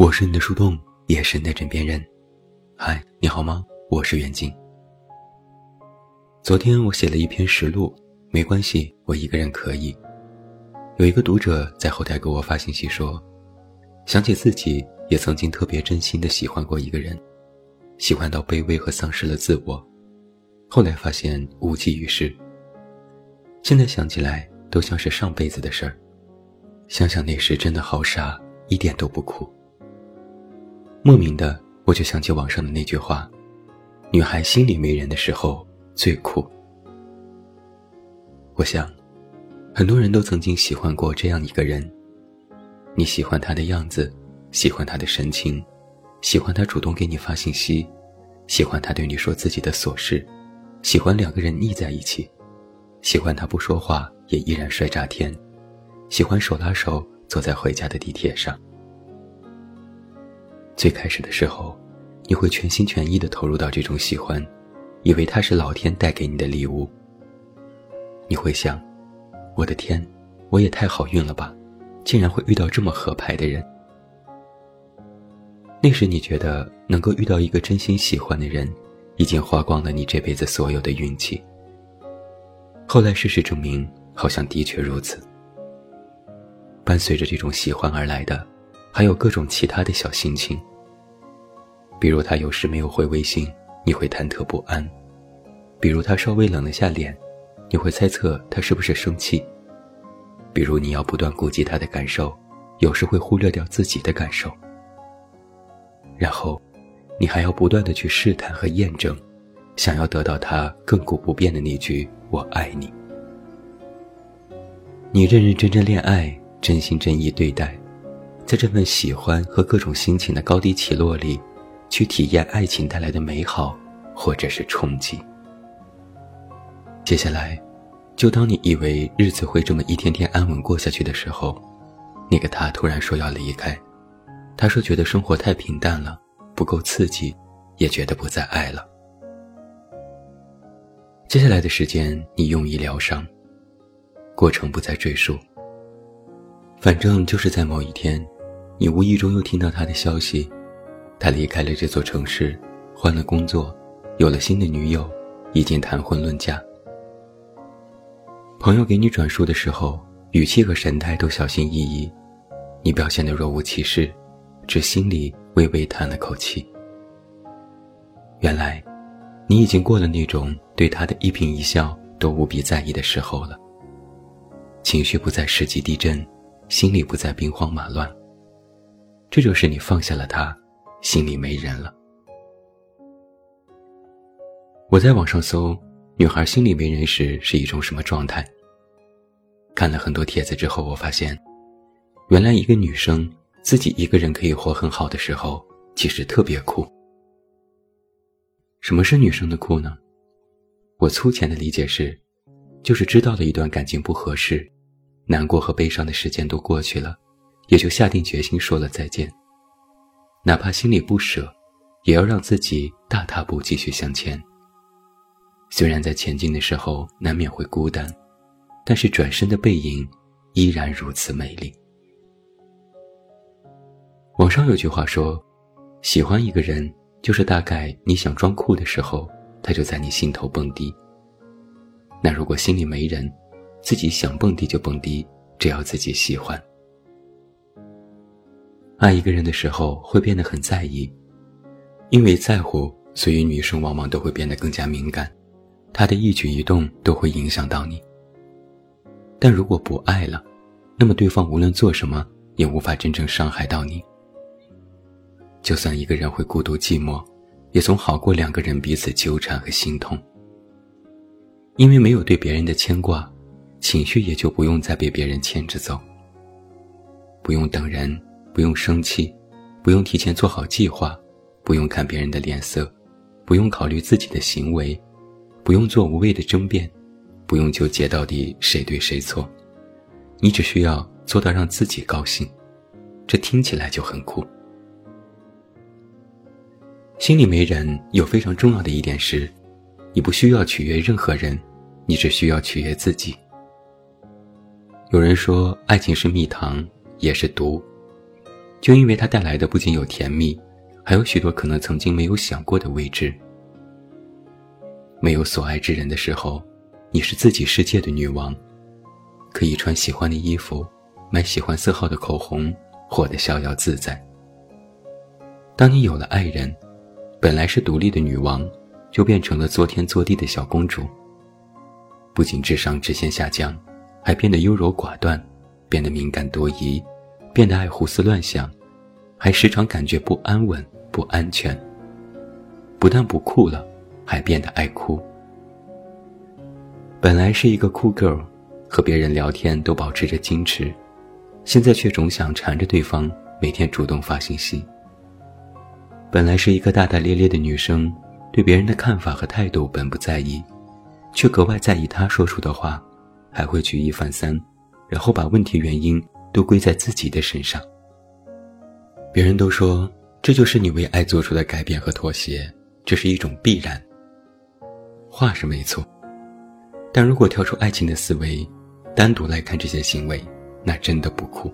我是你的树洞，也是你的枕边人。嗨，你好吗？我是袁静。昨天我写了一篇实录，没关系，我一个人可以。有一个读者在后台给我发信息说，想起自己也曾经特别真心的喜欢过一个人，喜欢到卑微和丧失了自我，后来发现无济于事。现在想起来都像是上辈子的事儿，想想那时真的好傻，一点都不苦。莫名的，我就想起网上的那句话：“女孩心里没人的时候最酷。”我想，很多人都曾经喜欢过这样一个人。你喜欢他的样子，喜欢他的神情，喜欢他主动给你发信息，喜欢他对你说自己的琐事，喜欢两个人腻在一起，喜欢他不说话也依然帅炸天，喜欢手拉手走在回家的地铁上。最开始的时候，你会全心全意地投入到这种喜欢，以为它是老天带给你的礼物。你会想，我的天，我也太好运了吧，竟然会遇到这么合拍的人。那时你觉得能够遇到一个真心喜欢的人，已经花光了你这辈子所有的运气。后来事实证明，好像的确如此。伴随着这种喜欢而来的，还有各种其他的小心情。比如他有时没有回微信，你会忐忑不安；比如他稍微冷了下脸，你会猜测他是不是生气；比如你要不断顾及他的感受，有时会忽略掉自己的感受。然后，你还要不断的去试探和验证，想要得到他亘古不变的那句“我爱你”。你认认真真恋爱，真心真意对待，在这份喜欢和各种心情的高低起落里。去体验爱情带来的美好，或者是冲击。接下来，就当你以为日子会这么一天天安稳过下去的时候，那个他突然说要离开。他说觉得生活太平淡了，不够刺激，也觉得不再爱了。接下来的时间，你用以疗伤，过程不再赘述。反正就是在某一天，你无意中又听到他的消息。他离开了这座城市，换了工作，有了新的女友，已经谈婚论嫁。朋友给你转述的时候，语气和神态都小心翼翼，你表现得若无其事，只心里微微叹了口气。原来，你已经过了那种对他的一颦一笑都无比在意的时候了。情绪不再十级地震，心里不再兵荒马乱。这就是你放下了他。心里没人了。我在网上搜“女孩心里没人时是一种什么状态”。看了很多帖子之后，我发现，原来一个女生自己一个人可以活很好的时候，其实特别酷。什么是女生的酷呢？我粗浅的理解是，就是知道了一段感情不合适，难过和悲伤的时间都过去了，也就下定决心说了再见。哪怕心里不舍，也要让自己大踏步继续向前。虽然在前进的时候难免会孤单，但是转身的背影依然如此美丽。网上有句话说：“喜欢一个人，就是大概你想装酷的时候，他就在你心头蹦迪。那如果心里没人，自己想蹦迪就蹦迪，只要自己喜欢。”爱一个人的时候会变得很在意，因为在乎，所以女生往往都会变得更加敏感，她的一举一动都会影响到你。但如果不爱了，那么对方无论做什么也无法真正伤害到你。就算一个人会孤独寂寞，也总好过两个人彼此纠缠和心痛。因为没有对别人的牵挂，情绪也就不用再被别人牵着走，不用等人。不用生气，不用提前做好计划，不用看别人的脸色，不用考虑自己的行为，不用做无谓的争辩，不用纠结到底谁对谁错，你只需要做到让自己高兴，这听起来就很酷。心里没人，有非常重要的一点是，你不需要取悦任何人，你只需要取悦自己。有人说，爱情是蜜糖，也是毒。就因为它带来的不仅有甜蜜，还有许多可能曾经没有想过的未知。没有所爱之人的时候，你是自己世界的女王，可以穿喜欢的衣服，买喜欢色号的口红，活得逍遥自在。当你有了爱人，本来是独立的女王，就变成了作天作地的小公主。不仅智商直线下降，还变得优柔寡断，变得敏感多疑，变得爱胡思乱想，还时常感觉不安稳、不安全。不但不酷了。还变得爱哭。本来是一个酷 girl，和别人聊天都保持着矜持，现在却总想缠着对方，每天主动发信息。本来是一个大大咧咧的女生，对别人的看法和态度本不在意，却格外在意他说出的话，还会举一反三，然后把问题原因都归在自己的身上。别人都说这就是你为爱做出的改变和妥协，这是一种必然。话是没错，但如果跳出爱情的思维，单独来看这些行为，那真的不酷。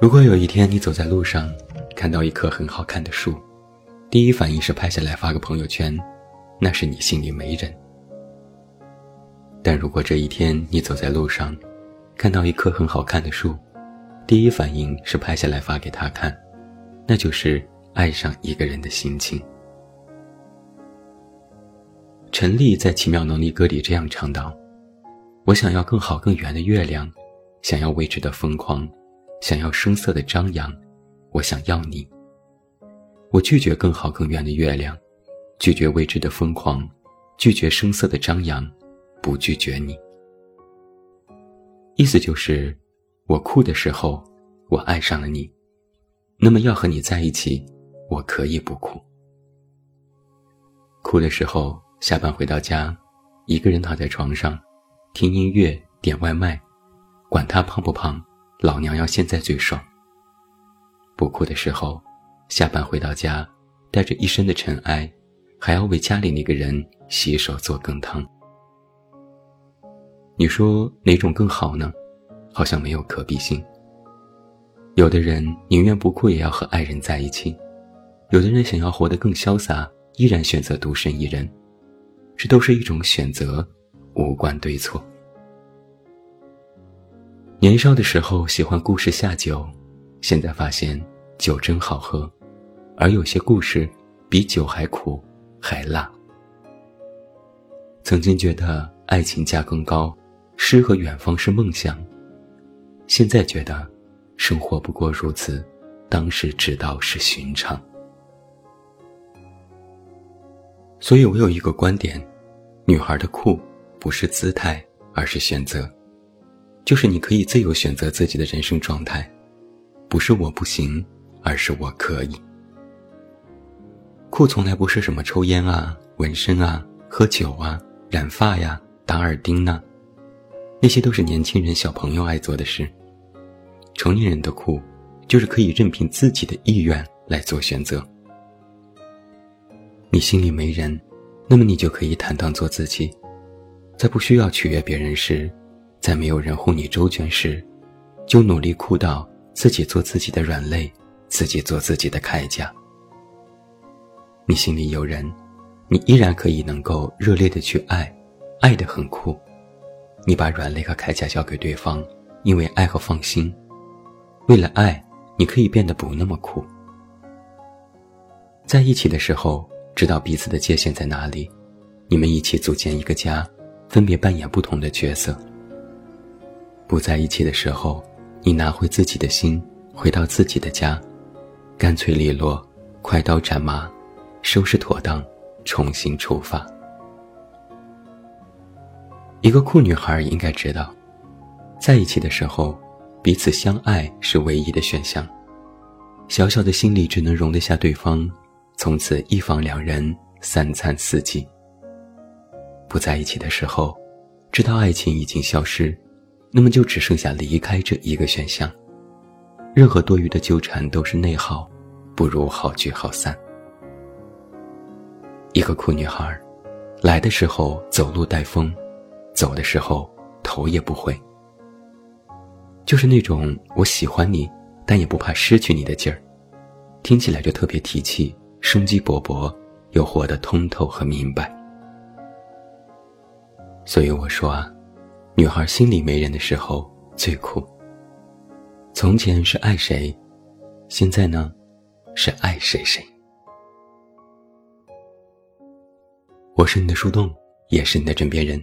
如果有一天你走在路上，看到一棵很好看的树，第一反应是拍下来发个朋友圈，那是你心里没人。但如果这一天你走在路上，看到一棵很好看的树，第一反应是拍下来发给他看，那就是爱上一个人的心情。陈丽在《奇妙能力歌》里这样唱道：“我想要更好更圆的月亮，想要未知的疯狂，想要声色的张扬，我想要你。我拒绝更好更圆的月亮，拒绝未知的疯狂，拒绝声色的张扬，不拒绝你。意思就是，我哭的时候，我爱上了你，那么要和你在一起，我可以不哭。哭的时候。”下班回到家，一个人躺在床上，听音乐点外卖，管他胖不胖，老娘要现在最爽。不哭的时候，下班回到家，带着一身的尘埃，还要为家里那个人洗手做羹汤。你说哪种更好呢？好像没有可比性。有的人宁愿不哭也要和爱人在一起，有的人想要活得更潇洒，依然选择独身一人。这都是一种选择，无关对错。年少的时候喜欢故事下酒，现在发现酒真好喝，而有些故事比酒还苦还辣。曾经觉得爱情价更高，诗和远方是梦想，现在觉得生活不过如此，当时只道是寻常。所以我有一个观点：女孩的酷不是姿态，而是选择。就是你可以自由选择自己的人生状态，不是我不行，而是我可以。酷从来不是什么抽烟啊、纹身啊、喝酒啊、染发呀、打耳钉呢，那些都是年轻人、小朋友爱做的事。成年人的酷，就是可以任凭自己的意愿来做选择。你心里没人，那么你就可以坦荡做自己，在不需要取悦别人时，在没有人护你周全时，就努力哭到自己做自己的软肋，自己做自己的铠甲。你心里有人，你依然可以能够热烈的去爱，爱的很酷。你把软肋和铠甲交给对方，因为爱和放心。为了爱，你可以变得不那么酷。在一起的时候。知道彼此的界限在哪里，你们一起组建一个家，分别扮演不同的角色。不在一起的时候，你拿回自己的心，回到自己的家，干脆利落，快刀斩马，收拾妥当，重新出发。一个酷女孩应该知道，在一起的时候，彼此相爱是唯一的选项。小小的心里只能容得下对方。从此一房两人，三餐四季。不在一起的时候，知道爱情已经消失，那么就只剩下离开这一个选项。任何多余的纠缠都是内耗，不如好聚好散。一个酷女孩，来的时候走路带风，走的时候头也不回。就是那种我喜欢你，但也不怕失去你的劲儿，听起来就特别提气，生机勃勃，又活得通透和明白。所以我说啊，女孩心里没人的时候最苦。从前是爱谁，现在呢，是爱谁谁。我是你的树洞，也是你的枕边人。